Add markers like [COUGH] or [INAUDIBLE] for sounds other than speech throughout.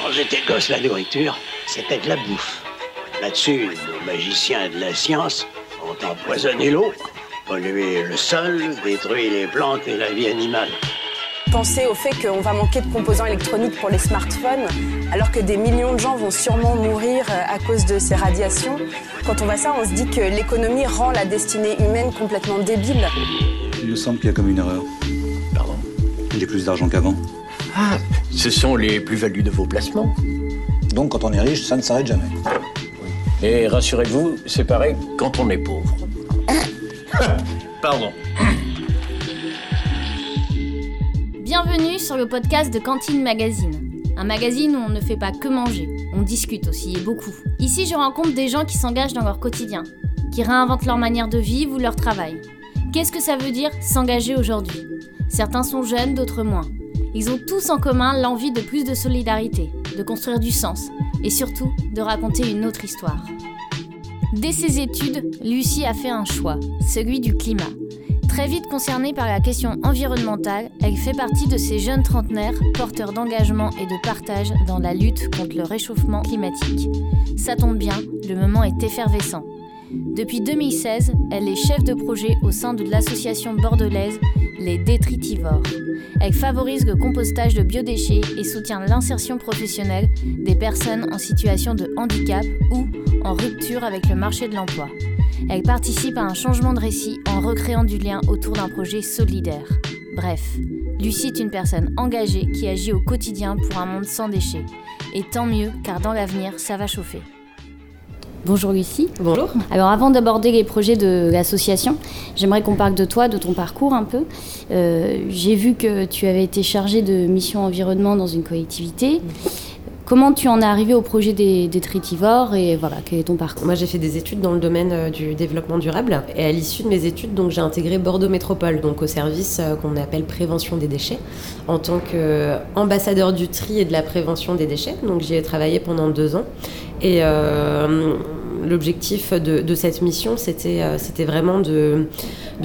Quand j'étais gosse, la nourriture, c'était de la bouffe. Là-dessus, nos magiciens de la science ont empoisonné l'eau, pollué le sol, détruit les plantes et la vie animale. Penser au fait qu'on va manquer de composants électroniques pour les smartphones, alors que des millions de gens vont sûrement mourir euh, à cause de ces radiations. Quand on voit ça, on se dit que l'économie rend la destinée humaine complètement débile. Il me semble qu'il y a comme une erreur. Pardon? J'ai plus d'argent qu'avant. Ah, ce sont les plus-values de vos placements. Donc quand on est riche, ça ne s'arrête jamais. Et rassurez-vous, c'est pareil quand on est pauvre. [LAUGHS] Pardon. Bienvenue sur le podcast de Cantine Magazine. Un magazine où on ne fait pas que manger, on discute aussi et beaucoup. Ici, je rencontre des gens qui s'engagent dans leur quotidien, qui réinventent leur manière de vivre ou leur travail. Qu'est-ce que ça veut dire s'engager aujourd'hui? Certains sont jeunes, d'autres moins. Ils ont tous en commun l'envie de plus de solidarité, de construire du sens et surtout de raconter une autre histoire. Dès ses études, Lucie a fait un choix, celui du climat. Très vite concernée par la question environnementale, elle fait partie de ces jeunes trentenaires porteurs d'engagement et de partage dans la lutte contre le réchauffement climatique. Ça tombe bien, le moment est effervescent. Depuis 2016, elle est chef de projet au sein de l'association bordelaise Les Détritivores. Elle favorise le compostage de biodéchets et soutient l'insertion professionnelle des personnes en situation de handicap ou en rupture avec le marché de l'emploi. Elle participe à un changement de récit en recréant du lien autour d'un projet solidaire. Bref, Lucie est une personne engagée qui agit au quotidien pour un monde sans déchets. Et tant mieux, car dans l'avenir, ça va chauffer. Bonjour Lucie. Bonjour. Alors avant d'aborder les projets de l'association, j'aimerais qu'on parle de toi, de ton parcours un peu. Euh, J'ai vu que tu avais été chargée de mission environnement dans une collectivité. Comment tu en es arrivé au projet des, des tritivores et voilà, quel est ton parcours Moi, j'ai fait des études dans le domaine euh, du développement durable et à l'issue de mes études, donc j'ai intégré Bordeaux Métropole, donc au service euh, qu'on appelle prévention des déchets, en tant qu'ambassadeur du tri et de la prévention des déchets. Donc j'y ai travaillé pendant deux ans et euh, l'objectif de, cette mission, c'était euh, vraiment de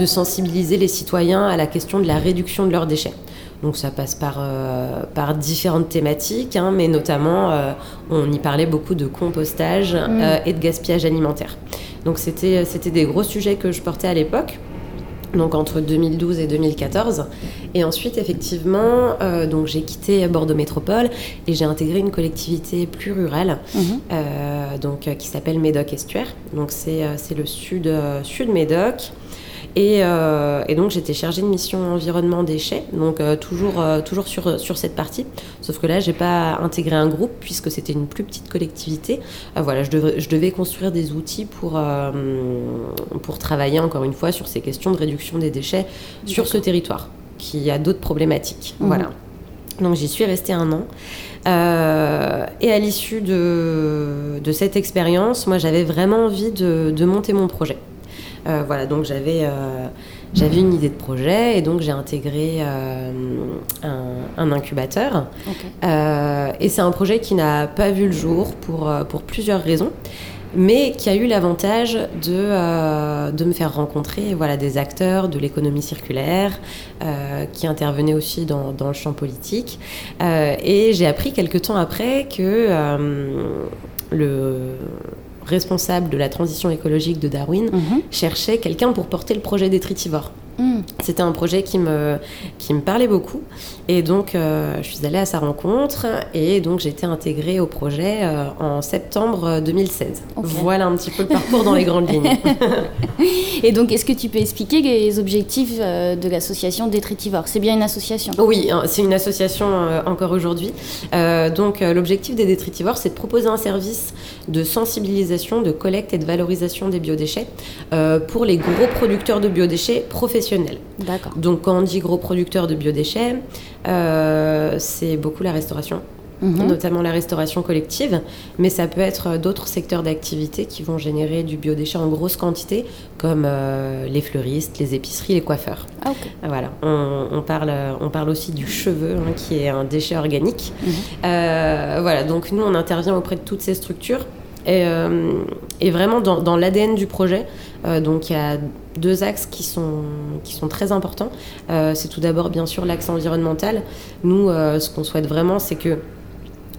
sensibiliser les citoyens à la question de la réduction de leurs déchets. Donc ça passe par, euh, par différentes thématiques, hein, mais notamment euh, on y parlait beaucoup de compostage Mm. euh, et de gaspillage alimentaire. Donc c'était c'était des gros sujets que je portais à l'époque. Donc entre 2012 et 2014. Et ensuite, effectivement, euh, donc j'ai quitté Bordeaux Métropole et j'ai intégré une collectivité plus rurale, Mhm. euh, donc euh, qui s'appelle Médoc Estuaire. Donc c'est c'est le sud sud Médoc. Et, euh, et donc j'étais chargée de mission environnement déchets, donc euh, toujours, euh, toujours sur, sur cette partie. Sauf que là, j'ai pas intégré un groupe puisque c'était une plus petite collectivité. Voilà, je devais, je devais construire des outils pour, pour travailler encore une fois sur ces questions de réduction des déchets sur ce territoire qui a d'autres problématiques. Mhm. Voilà. Donc j'y suis restée un an. Euh, et à l'issue de, de cette expérience, moi j'avais vraiment envie de, de monter mon projet. Euh, voilà, donc j'avais euh, j'avais une idée de projet et donc j'ai intégré euh, un, un incubateur. Euh, et c'est un projet qui n'a pas vu le jour pour, pour plusieurs raisons, mais qui a eu l'avantage de, euh, de me faire rencontrer voilà, des acteurs de l'économie circulaire qui intervenaient aussi dans, dans le champ politique. Et j'ai appris quelques temps après que le responsable de la transition écologique de Darwin Mhm. cherchait quelqu'un pour porter le projet des tritivores. Mm. C'était un projet qui me, qui me parlait beaucoup. Et donc, euh, je suis allée à sa rencontre et donc j'ai été intégrée au projet euh, en septembre 2016. Ok. Voilà un petit peu le parcours dans les grandes lignes. [LAUGHS] Et donc, est-ce que tu peux expliquer les objectifs euh, de l'association des tritivores C'est bien une association? Oui, hein, c'est une association euh, encore aujourd'hui. Euh, donc, euh, l'objectif des détritivores, c'est de proposer un service de sensibilisation, de collecte et de valorisation des biodéchets euh, pour les gros producteurs de biodéchets professionnels. D'accord. Donc, quand on dit gros producteurs de biodéchets, euh, c'est beaucoup la restauration. Mhm. notamment la restauration collective, mais ça peut être d'autres secteurs d'activité qui vont générer du biodéchet en grosse quantité, comme euh, les fleuristes, les épiceries, les coiffeurs. Ah. Voilà, on, on parle, on parle aussi du cheveu, hein, qui est un déchet organique. Mhm. Euh, voilà, donc nous, on intervient auprès de toutes ces structures. Et, euh, et vraiment dans, dans l'ADN du projet, euh, donc il y a deux axes qui sont, qui sont très importants. Euh, c'est tout d'abord bien sûr l'axe environnemental. Nous, euh, ce qu'on souhaite vraiment, c'est que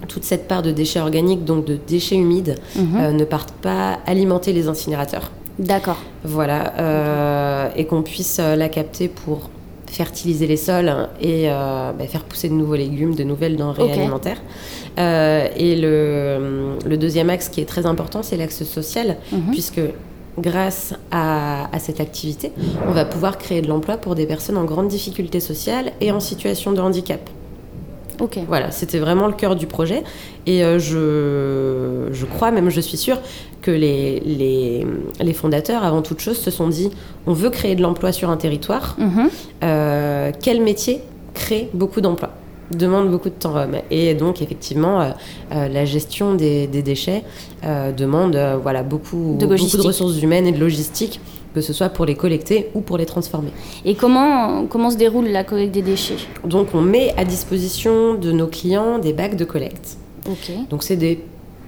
toute cette part de déchets organiques, donc de déchets humides, Mhm. ne parte pas alimenter les incinérateurs. D'accord. Voilà, euh, et qu'on puisse euh, la capter pour fertiliser les sols et euh, bah, faire pousser de nouveaux légumes, de nouvelles denrées alimentaires. Euh, et le, le deuxième axe qui est très important, c'est l'axe social, Mhm. puisque grâce à, à cette activité, on va pouvoir créer de l'emploi pour des personnes en grande difficulté sociale et en situation de handicap. Voilà, c'était vraiment le cœur du projet. Et euh, je, je crois, même je suis sûre, que les, les, les fondateurs, avant toute chose, se sont dit on veut créer de l'emploi sur un territoire. Mhm. Euh, quel métier crée beaucoup d'emplois demande beaucoup de temps homme. Et donc, effectivement, euh, euh, la gestion des, des déchets euh, demande euh, voilà, beaucoup, De beaucoup de ressources humaines et de logistique, que ce soit pour les collecter ou pour les transformer. Et comment, comment se déroule la collecte des déchets? Donc, on met à disposition de nos clients des bacs de collecte. Donc c'est des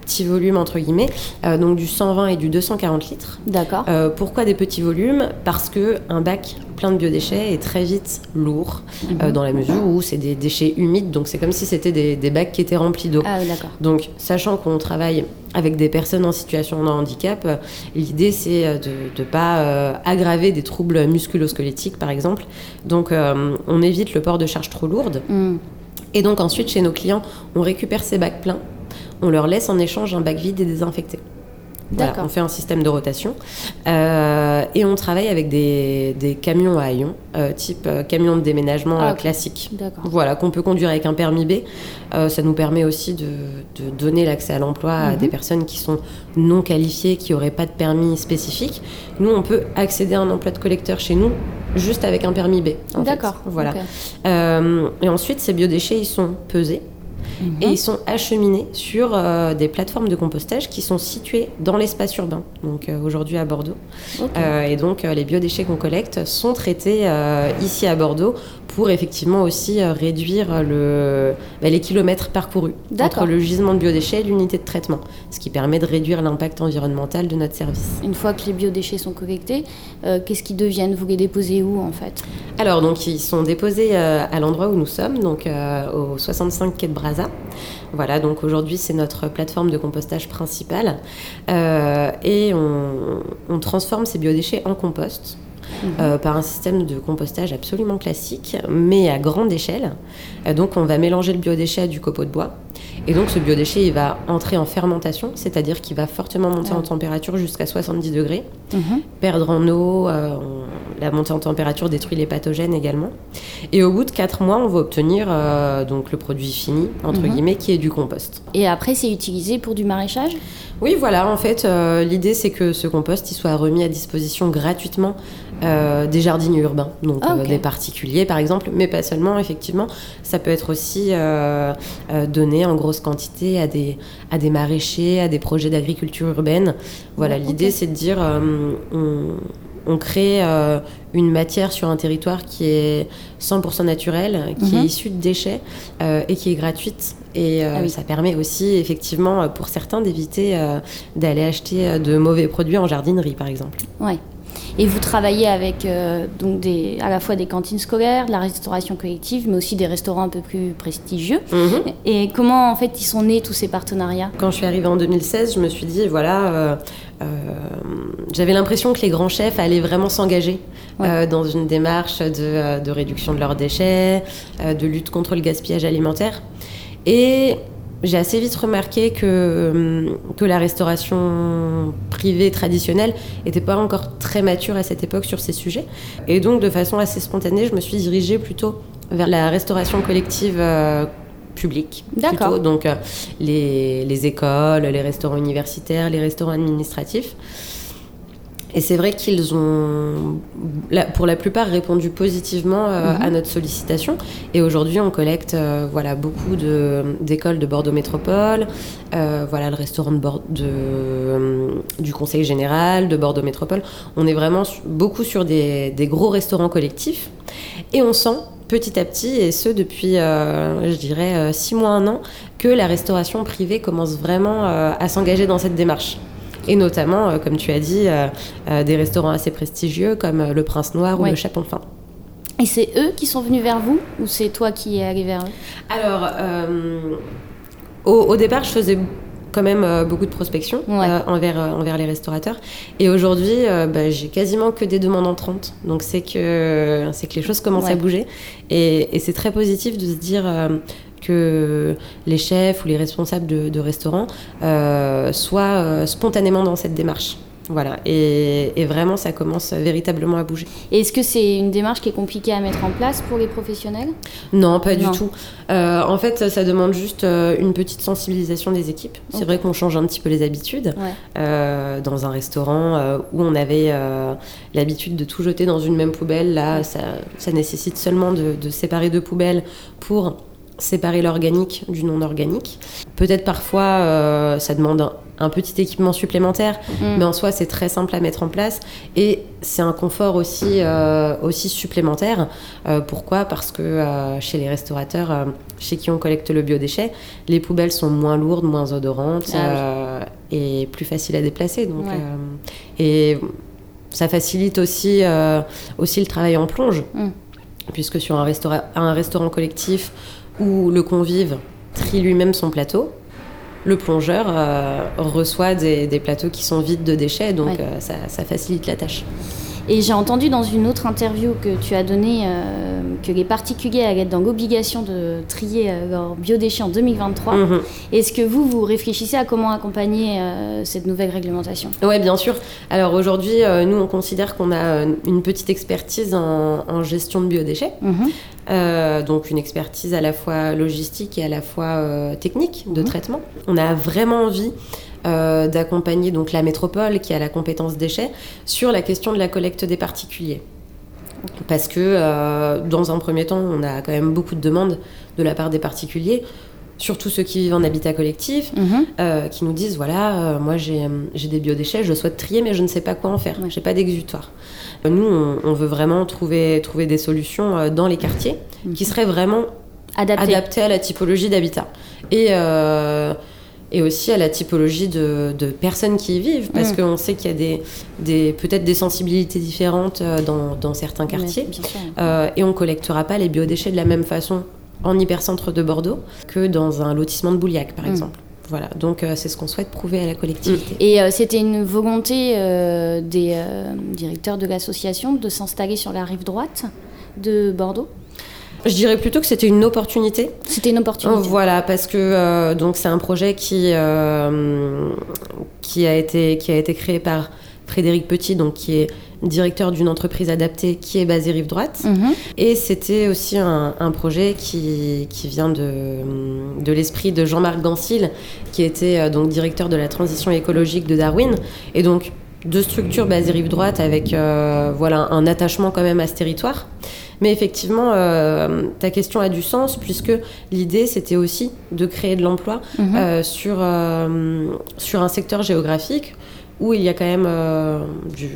petits volumes entre guillemets, euh, donc du 120 et du 240 litres. D'accord. Euh, pourquoi des petits volumes? Parce que un bac plein de biodéchets est très vite lourd, euh, dans la mesure où c'est des déchets humides, donc c'est comme si c'était des, des bacs qui étaient remplis d'eau. Ah, oui, d'accord. Donc, sachant qu'on travaille avec des personnes en situation de handicap, l'idée c'est de ne pas euh, aggraver des troubles musculo-squelettiques, par exemple. Donc, euh, on évite le port de charges trop lourdes. Hmm. Et donc ensuite, chez nos clients, on récupère ces bacs pleins, on leur laisse en échange un bac vide et désinfecté. Voilà, on fait un système de rotation. Euh, et on travaille avec des, des camions à haillons, euh, type euh, camion de déménagement Ah, classique. Voilà, qu'on peut conduire avec un permis B. Ça nous permet aussi de, de donner l'accès à l'emploi à Mhm. des personnes qui sont non qualifiées, qui n'auraient pas de permis spécifique. Nous, on peut accéder à un emploi de collecteur chez nous juste avec un permis B. D'accord. Voilà. et ensuite, ces biodéchets, ils sont pesés Mhm. et ils sont acheminés sur euh, des plateformes de compostage qui sont situées dans l'espace urbain, donc euh, aujourd'hui à Bordeaux. Euh, et donc, les biodéchets qu'on collecte sont traités ici à Bordeaux pour effectivement aussi euh, réduire le, bah, les kilomètres parcourus entre le gisement de biodéchets et l'unité de traitement, ce qui permet de réduire l'impact environnemental de notre service. Une fois que les biodéchets sont collectés, euh, qu'est-ce qu'ils deviennent? Vous les déposez où en fait? Alors, donc, ils sont déposés euh, à l'endroit où nous sommes, donc euh, au 65 quai de Brazza. Voilà, donc aujourd'hui, c'est notre plateforme de compostage principale. Et on, on transforme ces biodéchets en compost. Euh, par un système de compostage absolument classique, mais à grande échelle. Euh, donc, on va mélanger le biodéchet du copeau de bois. Et donc, ce biodéchet, il va entrer en fermentation, c'est-à-dire qu'il va fortement monter Ah. en température jusqu'à 70 degrés Mhm. perdre en eau, euh, la montée en température détruit les pathogènes également. Et au bout de 4 mois, on va obtenir euh, donc le produit fini, entre Mhm. guillemets, qui est du compost. Et après, c'est utilisé pour du maraîchage? Oui, voilà, en fait, euh, l'idée c'est que ce compost il soit remis à disposition gratuitement des jardiniers urbains, donc Ah, des particuliers par exemple, mais pas seulement, effectivement, ça peut être aussi donné en grosse quantité à des, à des maraîchers, à des projets d'agriculture urbaine. Voilà, l'idée c'est de dire euh, on, on crée euh, une matière sur un territoire qui est 100% naturelle, qui Mhm. est issue de déchets euh, et qui est gratuite. Et Ah oui. ça permet aussi, effectivement, pour certains, d'éviter d'aller acheter de mauvais produits en jardinerie, par exemple. Ouais. Et vous travaillez avec euh, donc des, à la fois des cantines scolaires, de la restauration collective, mais aussi des restaurants un peu plus prestigieux. Et comment en fait ils sont nés tous ces partenariats? Quand je suis arrivée en 2016, je me suis dit, voilà, euh, euh, j'avais l'impression que les grands chefs allaient vraiment s'engager Ouais. euh, dans une démarche de, de réduction de leurs déchets, euh, de lutte contre le gaspillage alimentaire. Et j'ai assez vite remarqué que, hum, que la restauration privée traditionnelle n'était pas encore très mature à cette époque sur ces sujets. Et donc, de façon assez spontanée, je me suis dirigée plutôt vers la restauration collective euh, publique. D'accord. Donc, euh, les, les écoles, les restaurants universitaires, les restaurants administratifs. Et c'est vrai qu'ils ont, pour la plupart, répondu positivement euh, Mhm. à notre sollicitation. Et aujourd'hui, on collecte euh, voilà, beaucoup d'écoles de, Bordeaux Métropole, euh, voilà, le restaurant de Bord- de, du Conseil Général de Bordeaux Métropole. On est vraiment beaucoup sur des, des gros restaurants collectifs. Et on sent petit à petit, et ce depuis, euh, je dirais, euh, six mois, un an, que la restauration privée commence vraiment euh, à s'engager dans cette démarche. Et notamment, euh, comme tu as dit, euh, euh, des restaurants assez prestigieux comme le Prince Noir ou le Chapon Fin. Et c'est eux qui sont venus vers vous ou c'est toi qui es allé vers eux? Alors, euh, au, au départ, je faisais quand même euh, beaucoup de prospection Ouais. euh, envers, envers les restaurateurs. Et aujourd'hui, bah, j'ai quasiment que des demandes entrantes. Donc c'est que, que les choses commencent Ouais. à bouger. Et, et c'est très positif de se dire que les chefs ou les responsables de, de restaurants euh, soient euh, spontanément dans cette démarche. Voilà, et, et vraiment ça commence véritablement à bouger. Et Est-ce que c'est une démarche qui est compliquée à mettre en place pour les professionnels? Non, pas du tout. Euh, en fait, ça, demande juste une petite sensibilisation des équipes. C'est vrai qu'on change un petit peu les habitudes. Ouais. Euh, dans un restaurant euh, où on avait l'habitude de tout jeter dans une même poubelle, là, ça, ça nécessite seulement de, de séparer deux poubelles pour séparer l'organique du non organique. Peut-être parfois, euh, ça demande un, un petit équipement supplémentaire, Mm. mais en soi, c'est très simple à mettre en place et c'est un confort aussi, euh, aussi supplémentaire. Euh, pourquoi? Parce que chez les restaurateurs, chez qui on collecte le biodéchet, les poubelles sont moins lourdes, moins odorantes Ah oui. et plus faciles à déplacer. Donc, Ouais. et ça facilite aussi, aussi le travail en plonge, Mm. puisque sur un, restaura- un restaurant collectif où le convive trie lui-même son plateau, le plongeur euh, reçoit des, des plateaux qui sont vides de déchets, donc Ouais. euh, ça, ça facilite la tâche. Et j'ai entendu dans une autre interview que tu as donnée euh, que les particuliers allaient être dans l'obligation de trier leurs biodéchets en 2023. Mhm. Est-ce que vous, vous réfléchissez à comment accompagner cette nouvelle réglementation? Oui, bien sûr. Alors aujourd'hui, nous, on considère qu'on a une petite expertise en, en gestion de biodéchets. Mhm. Euh, donc une expertise à la fois logistique et à la fois euh, technique de Mhm. traitement. On a vraiment envie euh, d'accompagner donc la métropole qui a la compétence déchets sur la question de la collecte des particuliers. Parce que dans un premier temps, on a quand même beaucoup de demandes de la part des particuliers, surtout ceux qui vivent en habitat collectif, Mhm. euh, qui nous disent voilà, euh, moi j'ai euh, j'ai des biodéchets, je souhaite trier, mais je ne sais pas quoi en faire. J'ai pas d'exutoire. Nous, on, on veut vraiment trouver, trouver des solutions dans les quartiers qui seraient vraiment Adapté. adaptées à la typologie d'habitat et, euh, et aussi à la typologie de, de personnes qui y vivent, parce Mm. qu'on sait qu'il y a des, des, peut-être des sensibilités différentes dans, dans certains quartiers. Euh, et on collectera pas les biodéchets de la même façon en hypercentre de Bordeaux que dans un lotissement de Bouliac, par Mm. exemple. Voilà, donc euh, c'est ce qu'on souhaite prouver à la collectivité. Et euh, c'était une volonté euh, des directeurs de l'association de s'installer sur la rive droite de Bordeaux? Je dirais plutôt que c'était une opportunité. C'était une opportunité. Voilà, parce que euh, donc c'est un projet qui euh, qui a été qui a été créé par Frédéric Petit, donc qui est directeur d'une entreprise adaptée qui est basée rive droite. Mhm. Et c'était aussi un, un projet qui, qui vient de, de l'esprit de Jean-Marc Gansil, qui était euh, donc directeur de la transition écologique de Darwin. Et donc deux structures basées rive droite avec euh, voilà, un attachement quand même à ce territoire. Mais effectivement, euh, ta question a du sens puisque l'idée c'était aussi de créer de l'emploi Mhm. euh, sur, sur un secteur géographique où il y a quand même euh, du-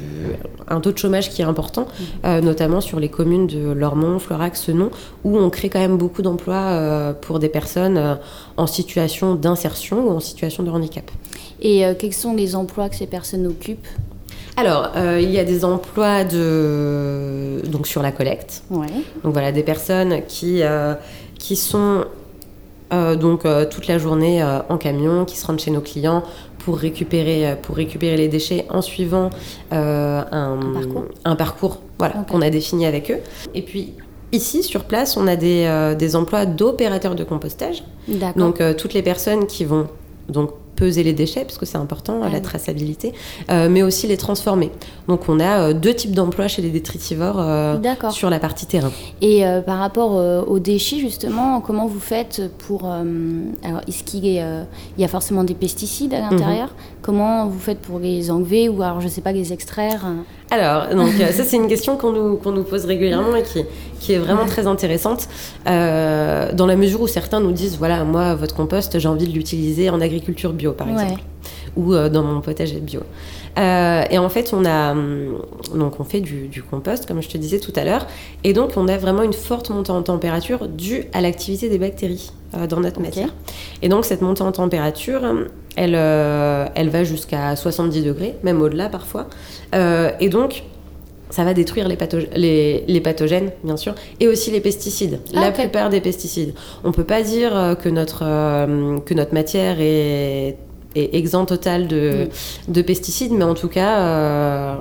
un taux de chômage qui est important, euh, notamment sur les communes de Lormont, Florac, Senon, où on crée quand même beaucoup d'emplois euh, pour des personnes en situation d'insertion ou en situation de handicap. Et quels sont les emplois que ces personnes occupent? Alors, euh, il y a des emplois de... donc sur la collecte, Ouais. Donc voilà, des personnes qui, euh, qui sont euh, donc euh, toute la journée euh, en camion, qui se rendent chez nos clients pour récupérer, pour récupérer les déchets en suivant un, Un parcours. un parcours, voilà, qu'on a défini avec eux. Et puis ici, sur place, on a des, des emplois d'opérateurs de compostage. Donc toutes les personnes qui vont donc peser les déchets, parce que c'est important, la traçabilité, euh, mais aussi les transformer. Donc on a euh, deux types d'emplois chez les détritivores euh, sur la partie terrain. Et par rapport aux déchets, justement, comment vous faites pour... alors, est-ce qu'il y a forcément des pesticides à l'intérieur? Comment vous faites pour les enlever ou alors, je sais pas, les extraire euh Alors, donc, ça, c'est une question qu'on nous, qu'on nous pose régulièrement et qui, qui est vraiment très intéressante. euh, dans la mesure où certains nous disent voilà, moi, votre compost, j'ai envie de l'utiliser en agriculture bio, par Ouais. exemple, ou euh, dans mon potager bio. Euh, et en fait, on a hum, donc on fait du, du compost, comme je te disais tout à l'heure, et donc on a vraiment une forte montée en température due à l'activité des bactéries euh, dans notre matière. Et donc cette montée en température, elle, euh, elle va jusqu'à 70 degrés, même au-delà parfois. Et donc ça va détruire les, les, les pathogènes, bien sûr, et aussi les pesticides. Ah, la plupart des pesticides. On peut pas dire euh, que notre, euh, que notre matière est, est exempte totale de, de pesticides, mais en tout cas, euh,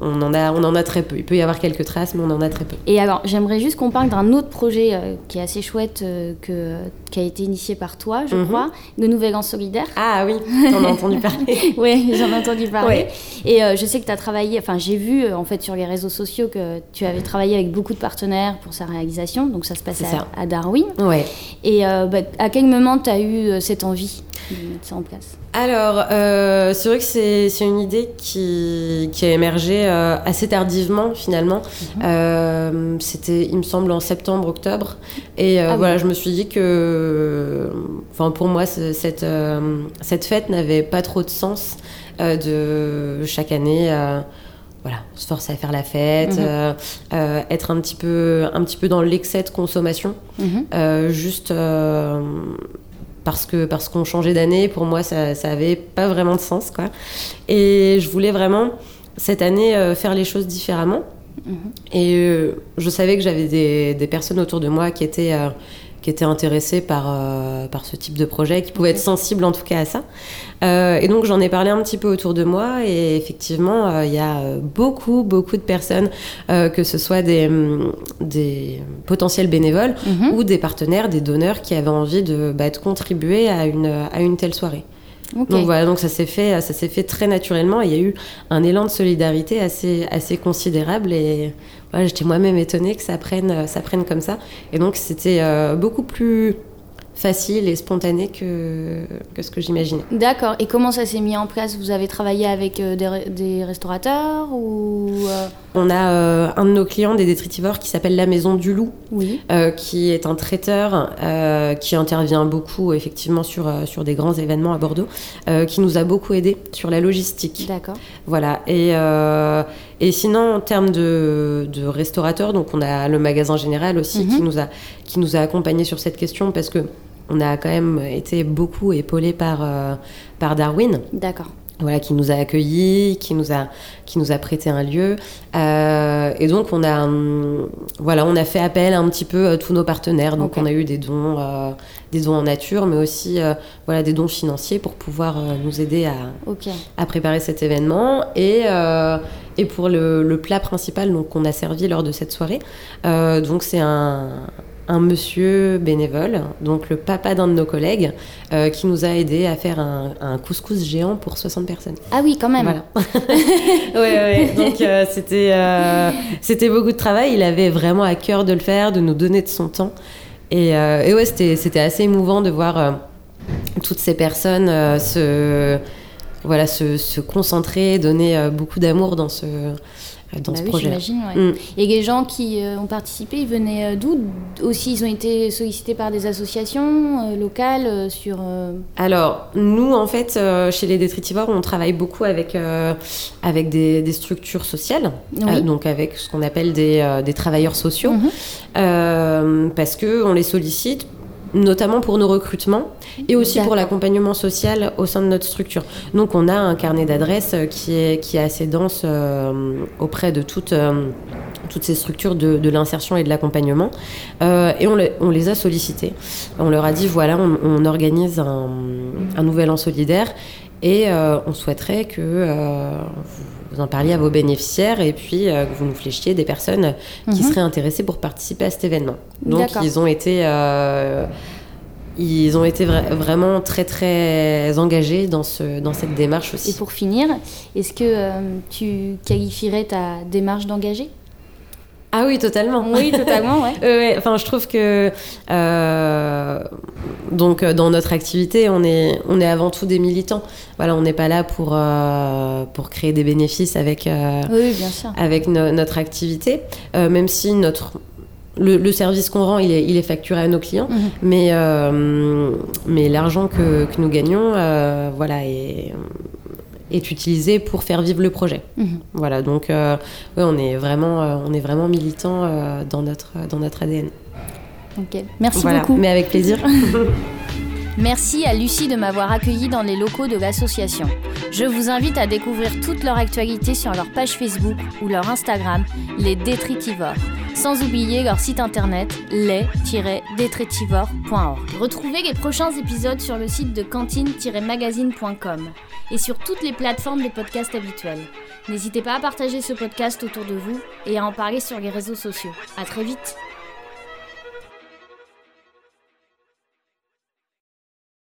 on, en a, on en a très peu. Il peut y avoir quelques traces, mais on en a très peu. Et alors, j'aimerais juste qu'on parle d'un autre projet euh, qui est assez chouette, que, qui a été initié par toi, je Mhm. crois, de Nouvelle An Solidaire. Ah oui, [LAUGHS] t'en as entendu parler. [LAUGHS] Oui, j'en ai entendu parler. Ouais. Et euh, je sais que tu as travaillé, enfin j'ai vu euh, en fait sur les réseaux sociaux que tu avais travaillé avec beaucoup de partenaires pour sa réalisation, donc ça se passait à, à Darwin. Ouais. Et euh, bah, à quel moment tu as eu cette envie de mettre ça en place? Alors, euh, c'est vrai que c'est une idée qui, qui a émergé assez tardivement finalement. Euh, C'était, il me semble, en septembre-octobre. Et euh, Ah oui. voilà, je me suis dit que, enfin, pour moi, ce- cette, euh, cette fête n'avait pas trop de sens euh, de chaque année. euh, voilà, se forcer à faire la fête, Mhm. euh, euh, être un petit peu, un petit peu dans l'excès de consommation. Mhm. Euh, juste euh, parce que parce qu'on changeait d'année, pour moi, ça, ça avait pas vraiment de sens, quoi. Et je voulais vraiment cette année euh, faire les choses différemment. Mhm. Et euh, je savais que j'avais des, des personnes autour de moi qui étaient euh, qui étaient intéressées par euh, par ce type de projet, qui pouvaient être sensibles en tout cas à ça. Euh, et donc j'en ai parlé un petit peu autour de moi et effectivement euh, il y a beaucoup beaucoup de personnes, que ce soit des hum, des potentiels bénévoles Mhm. ou des partenaires, des donneurs qui avaient envie de, bah, de contribuer à une, à une telle soirée. Donc voilà, donc ça s'est fait, ça s'est fait très naturellement. Il y a eu un élan de solidarité assez, assez considérable et voilà, j'étais moi-même étonnée que ça prenne, ça prenne comme ça. Et donc c'était euh, beaucoup plus facile et spontané que, que ce que j'imaginais. D'accord. Et comment ça s'est mis en place? Vous avez travaillé avec euh, des, re- des restaurateurs ou euh, On a euh, un de nos clients des détritivores qui s'appelle la Maison du Loup, Oui. euh, qui est un traiteur euh, qui intervient beaucoup effectivement sur, sur des grands événements à Bordeaux, qui nous a beaucoup aidé sur la logistique. D'accord. Voilà. Et, et sinon, en termes de, de restaurateurs, donc on a le magasin général aussi Mhm. qui, nous a, qui nous a accompagnés sur cette question parce que on a quand même été beaucoup épaulés par, euh, par Darwin D'accord. Voilà, qui nous a accueillis, qui nous a, qui nous a prêté un lieu. Euh, et donc, on a, hum, voilà, on a fait appel un petit peu à tous nos partenaires. Donc, on a eu des dons, euh, des dons en nature, mais aussi euh, voilà, des dons financiers pour pouvoir euh, nous aider à, à préparer cet événement. Et, euh, et pour le, le plat principal qu'on a servi lors de cette soirée, euh, donc c'est un, un monsieur bénévole, donc le papa d'un de nos collègues, euh, qui nous a aidé à faire un, un couscous géant pour 60 personnes. Ah oui, quand même. Voilà. [LAUGHS] [LAUGHS] ouais, ouais. Donc euh, c'était euh, c'était beaucoup de travail. Il avait vraiment à cœur de le faire, de nous donner de son temps. Et, et ouais, c'était assez émouvant de voir toutes ces personnes se voilà se, se concentrer, donner beaucoup d'amour dans ce dans Bah ce oui, projet. j'imagine. ouais. Mm. Et les gens qui euh, ont participé, ils venaient euh, d'où? Aussi, ils ont été sollicités par des associations euh, locales sur. Alors, nous, en fait, chez les détritivores, on travaille beaucoup avec, avec des, des structures sociales, Oui. donc avec ce qu'on appelle des, des travailleurs sociaux, Mhm. euh, parce qu'on les sollicite notamment pour nos recrutements et aussi pour l'accompagnement social au sein de notre structure. Donc on a un carnet d'adresses euh, qui est, qui est assez dense euh, auprès de toutes, euh, toutes ces structures de, de l'insertion et de l'accompagnement. Euh, et on, les- on les a sollicités. On leur a dit, voilà, on, on organise un, un nouvel an solidaire et on souhaiterait que vous- vous en parliez à vos bénéficiaires et puis euh, que vous nous fléchiez des personnes qui Mhm. seraient intéressées pour participer à cet événement. Donc ils ont été... euh, ils ont été vra- vraiment très très engagés dans, ce, dans cette démarche aussi. Et pour finir, est-ce que euh, tu qualifierais ta démarche d'engagé Ah oui, totalement. Oui, totalement, ouais. Ouais, [LAUGHS] ouais. Enfin, je trouve que euh, donc euh, dans notre activité, on est on est avant tout des militants. Voilà, on n'est pas là pour euh, pour créer des bénéfices avec euh, Oui, bien sûr. avec no- notre activité, Euh, même si notre le, le service qu'on rend, il est, il est facturé à nos clients, Mhm. mais, euh, mais l'argent que, que nous gagnons, euh, voilà, est, est utilisé pour faire vivre le projet. Mhm. Voilà, donc euh, ouais, on est vraiment, euh, on est vraiment militant euh, dans notre dans notre ADN. Ok. Merci voilà, beaucoup. mais avec plaisir. [LAUGHS] Merci à Lucie de m'avoir accueilli dans les locaux de l'association. Je vous invite à découvrir toute leur actualité sur leur page Facebook ou leur Instagram, les Détritivores. Sans oublier leur site internet les-détritivores.org. Retrouvez les prochains épisodes sur le site de cantine-magazine.com et sur toutes les plateformes de podcast habituelles. N'hésitez pas à partager ce podcast autour de vous et à en parler sur les réseaux sociaux. À très vite!